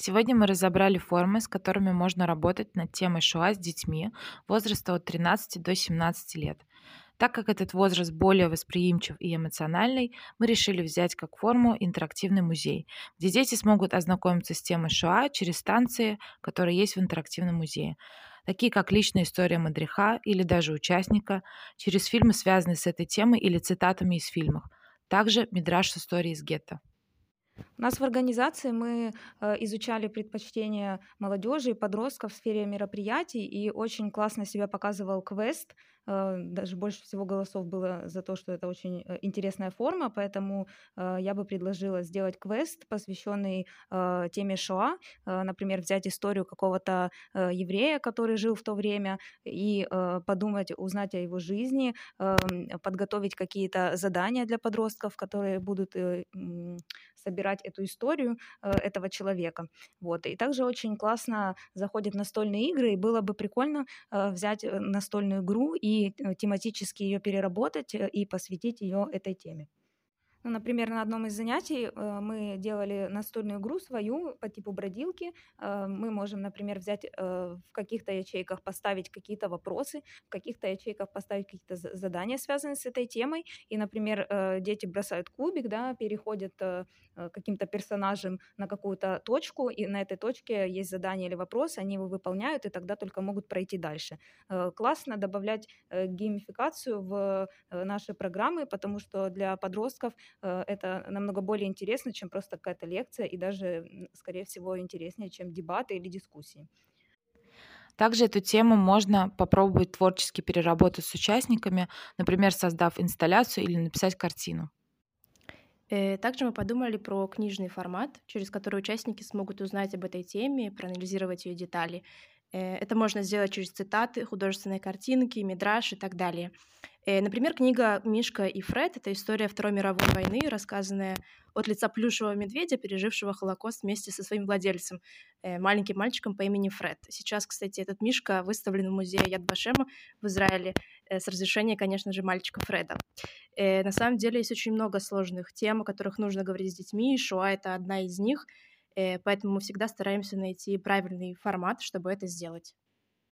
Сегодня мы разобрали формы, с которыми можно работать над темой ШОА с детьми возраста от 13 до 17 лет. Так как этот возраст более восприимчив и эмоциональный, мы решили взять как форму интерактивный музей, где дети смогут ознакомиться с темой ШОА через станции, которые есть в интерактивном музее такие как личная история мадриха или даже участника, через фильмы, связанные с этой темой или цитатами из фильмов. Также мидраж с историей из гетто. У нас в организации мы э, изучали предпочтения молодежи и подростков в сфере мероприятий, и очень классно себя показывал квест даже больше всего голосов было за то, что это очень э, интересная форма, поэтому э, я бы предложила сделать квест, посвященный теме Шоа, например, взять историю какого-то еврея, который жил в то время, и подумать, узнать о его жизни, эм, подготовить какие-то задания для подростков, которые будут собирать эту историю этого человека. Вот. И также очень классно заходят настольные игры, и было бы прикольно взять настольную игру и Э, тематически ее переработать э, и посвятить ее этой теме. Ну, например, на одном из занятий э, мы делали настольную игру свою по типу бродилки. Э, мы можем, например, взять э, в каких-то ячейках поставить какие-то вопросы, в каких-то ячейках поставить какие-то задания, связанные с этой темой. И, например, дети бросают кубик, да, переходят каким-то персонажем на какую-то точку, и на этой точке есть задание или вопрос, они его выполняют, и тогда только могут пройти дальше. Классно добавлять геймификацию в наши программы, потому что для подростков это намного более интересно, чем просто какая-то лекция, и даже, скорее всего, интереснее, чем дебаты или дискуссии. Также эту тему можно попробовать творчески переработать с участниками, например, создав инсталляцию или написать картину. Э, также мы подумали про книжный формат, через который участники смогут узнать об этой теме, проанализировать ее детали. Э, это можно сделать через цитаты, художественные картинки, мидраж и так далее. Э, например, книга «Мишка и Фред» — это история Второй мировой войны, рассказанная от лица плюшевого медведя, пережившего Холокост вместе со своим владельцем, э, маленьким мальчиком по имени Фред. Сейчас, кстати, этот Мишка выставлен в музее Яд Вашема в Израиле с разрешения, конечно же, мальчика Фреда. На самом деле есть очень много сложных тем, о которых нужно говорить с детьми, и Шоа — это одна из них — Поэтому мы всегда стараемся найти правильный формат, чтобы это сделать.